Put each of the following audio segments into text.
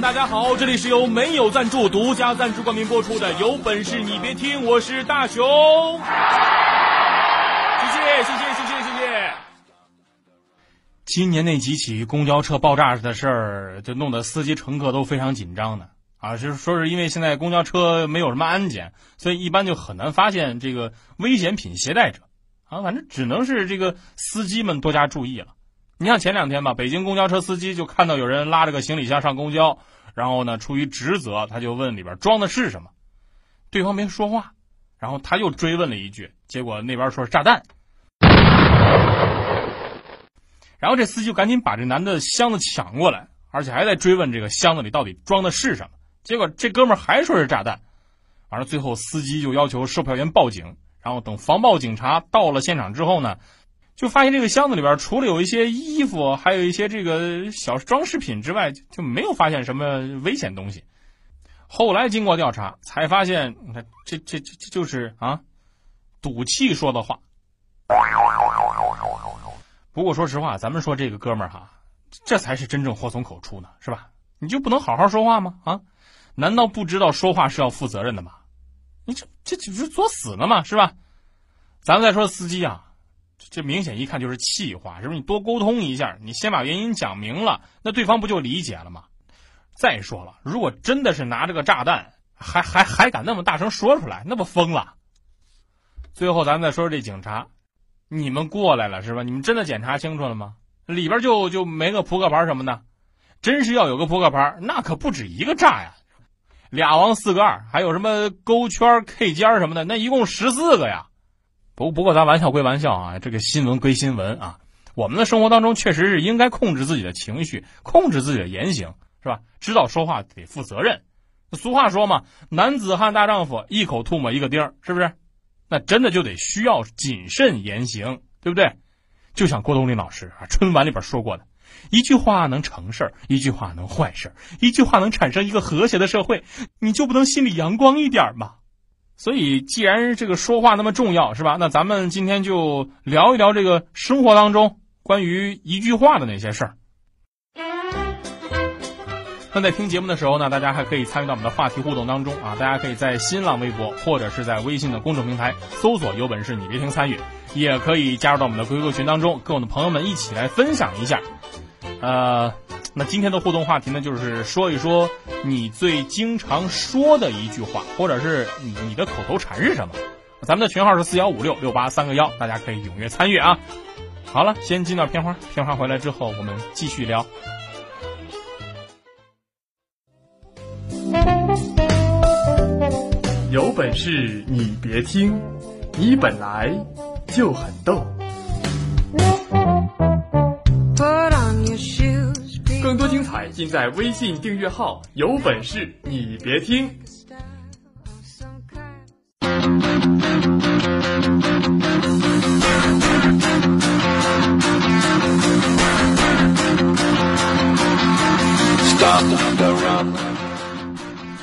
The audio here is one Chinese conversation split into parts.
大家好！这里是由没有赞助、独家赞助冠名播出的《有本事你别听》，我是大熊。谢谢，谢谢，谢谢，谢谢。今年那几起公交车爆炸的事儿，就弄得司机乘客都非常紧张的啊！是说，是因为现在公交车没有什么安检，所以一般就很难发现这个危险品携带者啊。反正只能是这个司机们多加注意了。你像前两天吧，北京公交车司机就看到有人拉着个行李箱上公交，然后呢，出于职责，他就问里边装的是什么，对方没说话，然后他又追问了一句，结果那边说是炸弹，然后这司机就赶紧把这男的箱子抢过来，而且还在追问这个箱子里到底装的是什么，结果这哥们还说是炸弹，完了最后司机就要求售票员报警，然后等防暴警察到了现场之后呢。就发现这个箱子里边除了有一些衣服，还有一些这个小装饰品之外，就没有发现什么危险东西。后来经过调查，才发现，你看这这这这就是啊，赌气说的话。不过说实话，咱们说这个哥们儿哈，这才是真正祸从口出呢，是吧？你就不能好好说话吗？啊？难道不知道说话是要负责任的吗？你这这这不是作死呢吗？是吧？咱们再说司机啊。这明显一看就是气话，是不是？你多沟通一下，你先把原因讲明了，那对方不就理解了吗？再说了，如果真的是拿着个炸弹，还还还敢那么大声说出来，那不疯了？最后，咱再说说这警察，你们过来了是吧？你们真的检查清楚了吗？里边就就没个扑克牌什么的，真是要有个扑克牌，那可不止一个炸呀，俩王四个二，还有什么勾圈 K 尖什么的，那一共十四个呀。不不过，咱玩笑归玩笑啊，这个新闻归新闻啊。我们的生活当中确实是应该控制自己的情绪，控制自己的言行，是吧？知道说话得负责任。俗话说嘛，男子汉大丈夫，一口吐沫一个钉儿，是不是？那真的就得需要谨慎言行，对不对？就像郭冬临老师啊，春晚里边说过的，一句话能成事儿，一句话能坏事儿，一句话能产生一个和谐的社会，你就不能心里阳光一点吗？所以，既然这个说话那么重要，是吧？那咱们今天就聊一聊这个生活当中关于一句话的那些事儿。那在听节目的时候呢，大家还可以参与到我们的话题互动当中啊！大家可以在新浪微博或者是在微信的公众平台搜索“有本事你别听”参与，也可以加入到我们的 QQ 群当中，跟我们的朋友们一起来分享一下。呃。那今天的互动话题呢，就是说一说你最经常说的一句话，或者是你你的口头禅是什么？咱们的群号是四幺五六六八三个幺，大家可以踊跃参与啊！好了，先进到片花，片花回来之后我们继续聊。有本事你别听，你本来就很逗。更多精彩尽在微信订阅号，有本事你别听。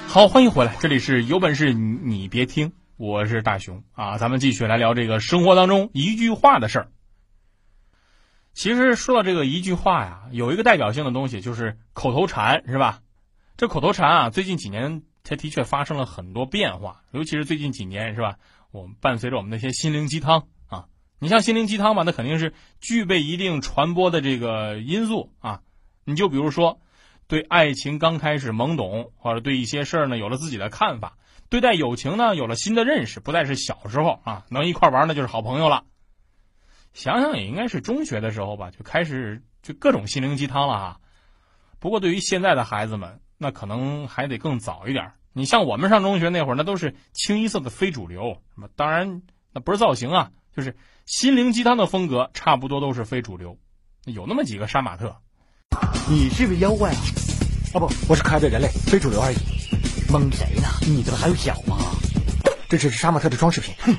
好，欢迎回来，这里是有本事你别听，我是大熊啊，咱们继续来聊这个生活当中一句话的事儿。其实说到这个一句话呀，有一个代表性的东西就是口头禅，是吧？这口头禅啊，最近几年它的确发生了很多变化，尤其是最近几年，是吧？我们伴随着我们那些心灵鸡汤啊，你像心灵鸡汤吧，那肯定是具备一定传播的这个因素啊。你就比如说，对爱情刚开始懵懂，或者对一些事儿呢有了自己的看法，对待友情呢有了新的认识，不再是小时候啊能一块玩那就是好朋友了。想想也应该是中学的时候吧，就开始就各种心灵鸡汤了哈。不过对于现在的孩子们，那可能还得更早一点。你像我们上中学那会儿，那都是清一色的非主流。什么？当然，那不是造型啊，就是心灵鸡汤的风格，差不多都是非主流。有那么几个杀马特。你是个妖怪啊？啊不，我是可爱的人类，非主流而已。蒙谁呢？你这还有脚吗？这只是杀马特的装饰品。哼。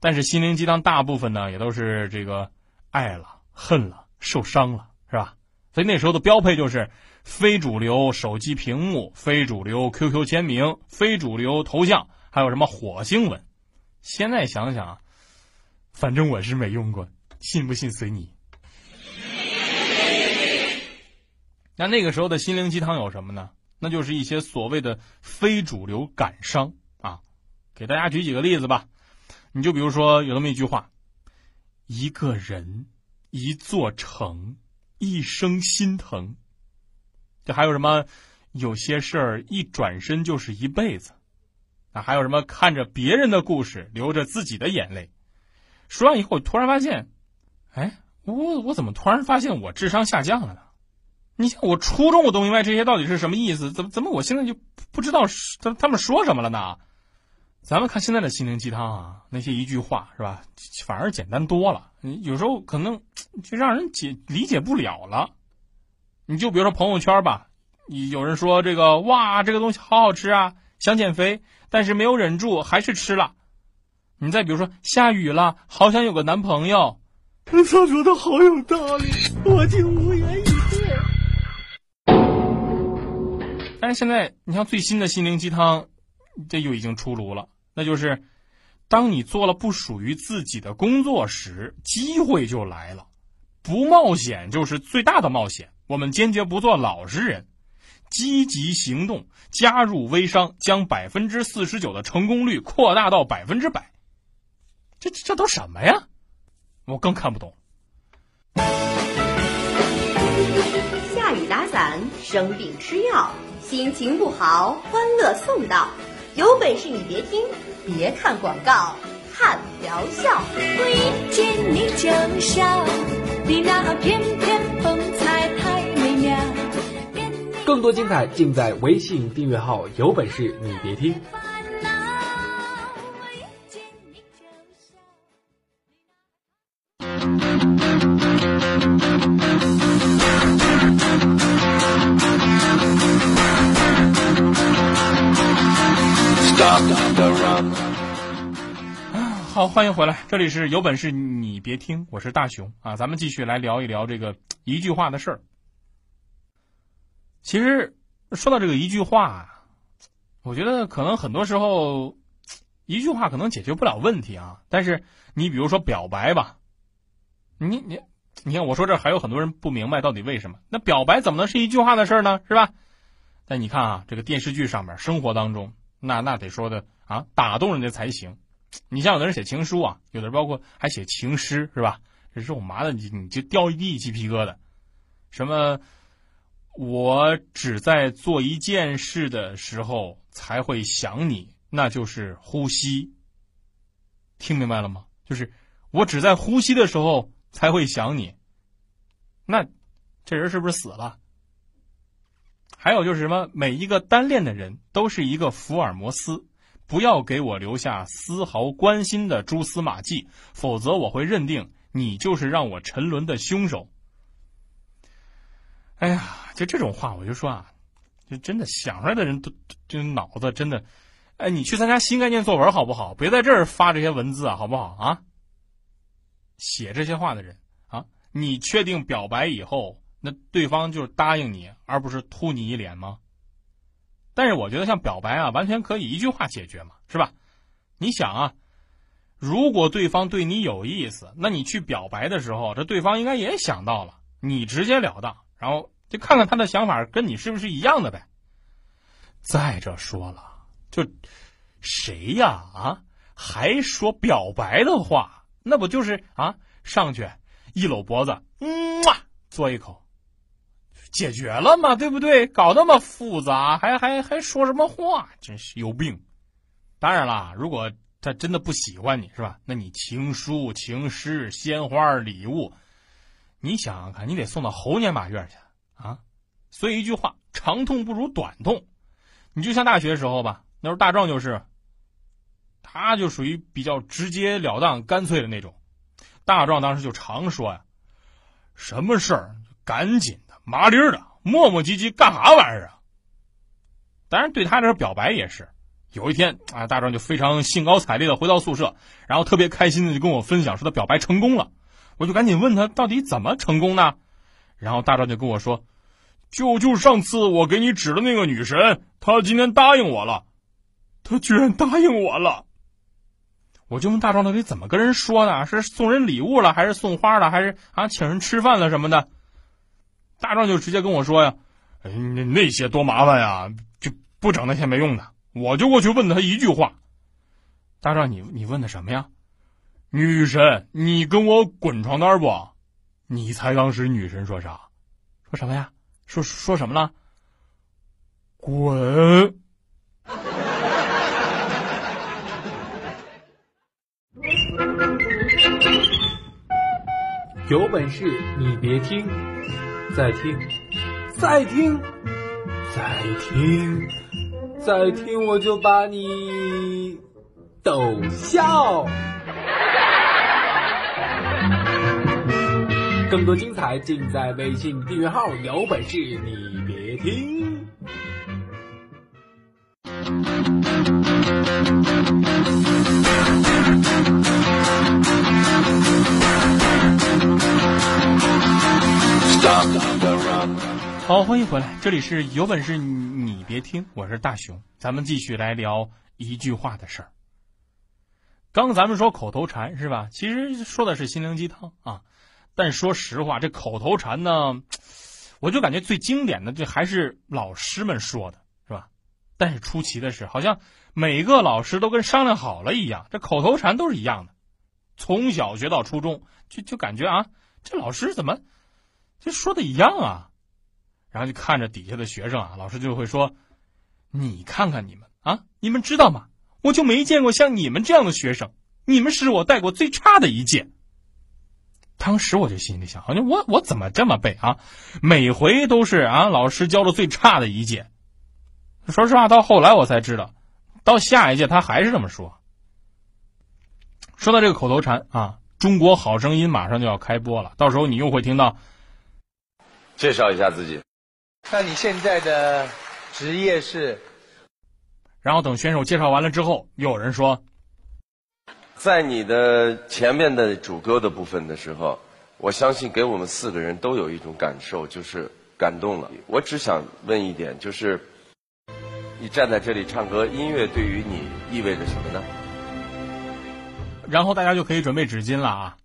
但是心灵鸡汤大部分呢，也都是这个爱了、恨了、受伤了，是吧？所以那时候的标配就是非主流手机屏幕、非主流 QQ 签名、非主流头像，还有什么火星文。现在想想，反正我是没用过，信不信随你。那那个时候的心灵鸡汤有什么呢？那就是一些所谓的非主流感伤啊。给大家举几个例子吧。你就比如说有那么一句话：“一个人，一座城，一生心疼。”这还有什么？有些事儿一转身就是一辈子。啊，还有什么？看着别人的故事，流着自己的眼泪。说完以后，我突然发现，哎，我我怎么突然发现我智商下降了呢？你像我初中我都明白这些到底是什么意思，怎么怎么我现在就不知道他他们说什么了呢？咱们看现在的心灵鸡汤啊，那些一句话是吧，反而简单多了。有时候可能就让人解理解不了了。你就比如说朋友圈吧，有人说这个哇，这个东西好好吃啊，想减肥，但是没有忍住还是吃了。你再比如说下雨了，好想有个男朋友，他说的好有道理，我竟无言以对。但是现在，你像最新的心灵鸡汤，这就已经出炉了。那就是，当你做了不属于自己的工作时，机会就来了。不冒险就是最大的冒险。我们坚决不做老实人，积极行动，加入微商，将百分之四十九的成功率扩大到百分之百。这这都什么呀？我更看不懂。下雨打伞，生病吃药。心情不好，欢乐送到。有本事你别听，别看广告，看疗效。遇见你就笑，你那翩翩风采太美妙。更多精彩尽在微信订阅号，有本事你别听。好，欢迎回来，这里是有本事你别听，我是大熊啊，咱们继续来聊一聊这个一句话的事儿。其实说到这个一句话，我觉得可能很多时候一句话可能解决不了问题啊。但是你比如说表白吧，你你你看我说这还有很多人不明白到底为什么？那表白怎么能是一句话的事呢？是吧？但你看啊，这个电视剧上面，生活当中，那那得说的啊，打动人家才行。你像有的人写情书啊，有的人包括还写情诗，是吧？这肉麻的，你你就掉一地鸡皮疙瘩。什么？我只在做一件事的时候才会想你，那就是呼吸。听明白了吗？就是我只在呼吸的时候才会想你。那这人是不是死了？还有就是什么？每一个单恋的人都是一个福尔摩斯。不要给我留下丝毫关心的蛛丝马迹，否则我会认定你就是让我沉沦的凶手。哎呀，就这种话，我就说啊，就真的想出来的人都就脑子真的，哎，你去参加新概念作文好不好？别在这儿发这些文字啊，好不好啊？写这些话的人啊，你确定表白以后，那对方就是答应你，而不是吐你一脸吗？但是我觉得像表白啊，完全可以一句话解决嘛，是吧？你想啊，如果对方对你有意思，那你去表白的时候，这对方应该也想到了，你直截了当，然后就看看他的想法跟你是不是一样的呗。再者说了，就谁呀啊，还说表白的话，那不就是啊，上去一搂脖子，嗯嘛，嘬一口。解决了嘛，对不对？搞那么复杂，还还还说什么话？真是有病！当然啦，如果他真的不喜欢你，是吧？那你情书、情诗、鲜花、礼物，你想想看，你得送到猴年马月去啊！所以一句话，长痛不如短痛。你就像大学时候吧，那时候大壮就是，他就属于比较直截了当、干脆的那种。大壮当时就常说呀：“什么事儿赶紧，麻利儿的，磨磨唧唧干啥玩意儿啊？当然，对他这表白也是。有一天啊，大壮就非常兴高采烈的回到宿舍，然后特别开心的就跟我分享说他表白成功了。我就赶紧问他到底怎么成功呢？然后大壮就跟我说：“就就上次我给你指的那个女神，她今天答应我了，她居然答应我了。”我就问大壮到底怎么跟人说呢？是送人礼物了，还是送花了，还是啊请人吃饭了什么的？大壮就直接跟我说呀：“，那那些多麻烦呀，就不整那些没用的。”我就过去问他一句话：“大壮，你你问的什么呀？女神，你跟我滚床单不？你猜当时女神说啥？说什么呀？说说什么了？滚！有本事你别听，再听，再听，再听。再听我就把你逗笑。更多精彩尽在微信订阅号，有本事你别听。好，欢迎回来，这里是有本事你别听，我是大熊，咱们继续来聊一句话的事儿。刚咱们说口头禅是吧？其实说的是心灵鸡汤啊，但说实话，这口头禅呢，我就感觉最经典的这还是老师们说的是吧？但是出奇的是，好像每个老师都跟商量好了一样，这口头禅都是一样的，从小学到初中，就就感觉啊，这老师怎么就说的一样啊？然后就看着底下的学生啊，老师就会说：“你看看你们啊，你们知道吗？我就没见过像你们这样的学生，你们是我带过最差的一届。”当时我就心里想：，好像我我怎么这么背啊？每回都是啊，老师教的最差的一届。说实话，到后来我才知道，到下一届他还是这么说。说到这个口头禅啊，《中国好声音》马上就要开播了，到时候你又会听到，介绍一下自己。那你现在的职业是？然后等选手介绍完了之后，又有人说，在你的前面的主歌的部分的时候，我相信给我们四个人都有一种感受，就是感动了。我只想问一点，就是你站在这里唱歌，音乐对于你意味着什么呢？然后大家就可以准备纸巾了啊。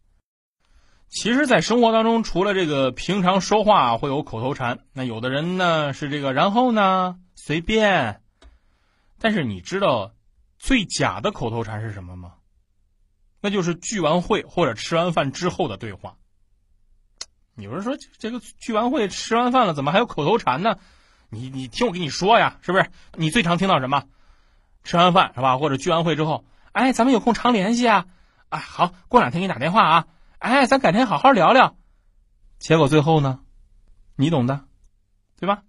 其实，在生活当中，除了这个平常说话会有口头禅，那有的人呢是这个，然后呢随便。但是你知道最假的口头禅是什么吗？那就是聚完会或者吃完饭之后的对话。有人说这个聚完会吃完饭了，怎么还有口头禅呢？你你听我跟你说呀，是不是？你最常听到什么？吃完饭是吧？或者聚完会之后，哎，咱们有空常联系啊！哎，好，过两天给你打电话啊。哎，咱改天好好聊聊。结果最后呢，你懂的，对吧？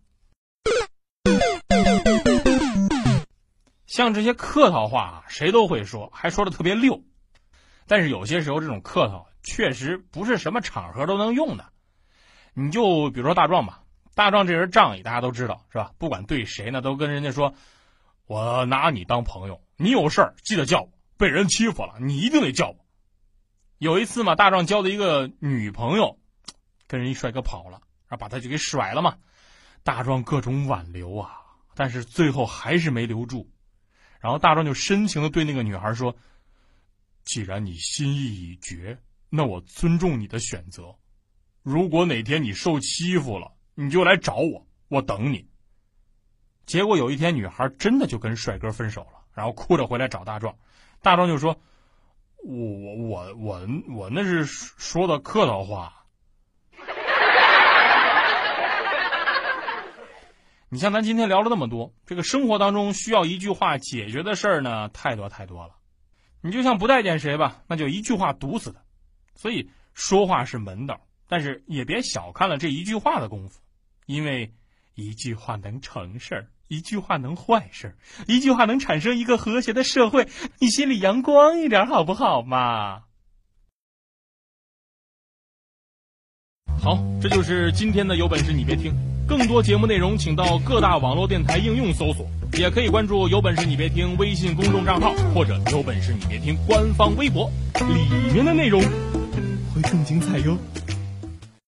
像这些客套话啊，谁都会说，还说的特别溜。但是有些时候，这种客套确实不是什么场合都能用的。你就比如说大壮吧，大壮这人仗义，大家都知道是吧？不管对谁呢，都跟人家说：“我拿你当朋友，你有事儿记得叫我。被人欺负了，你一定得叫我。”有一次嘛，大壮交的一个女朋友，跟人一帅哥跑了，然后把他就给甩了嘛。大壮各种挽留啊，但是最后还是没留住。然后大壮就深情的对那个女孩说：“既然你心意已决，那我尊重你的选择。如果哪天你受欺负了，你就来找我，我等你。”结果有一天，女孩真的就跟帅哥分手了，然后哭着回来找大壮。大壮就说。我我我我我那是说的客套话。你像咱今天聊了那么多，这个生活当中需要一句话解决的事儿呢，太多太多了。你就像不待见谁吧，那就一句话堵死他。所以说话是门道，但是也别小看了这一句话的功夫，因为一句话能成事儿。一句话能坏事，一句话能产生一个和谐的社会。你心里阳光一点好不好嘛？好，这就是今天的有本事你别听。更多节目内容，请到各大网络电台应用搜索，也可以关注“有本事你别听”微信公众账号或者“有本事你别听”官方微博，里面的内容会更精彩哟。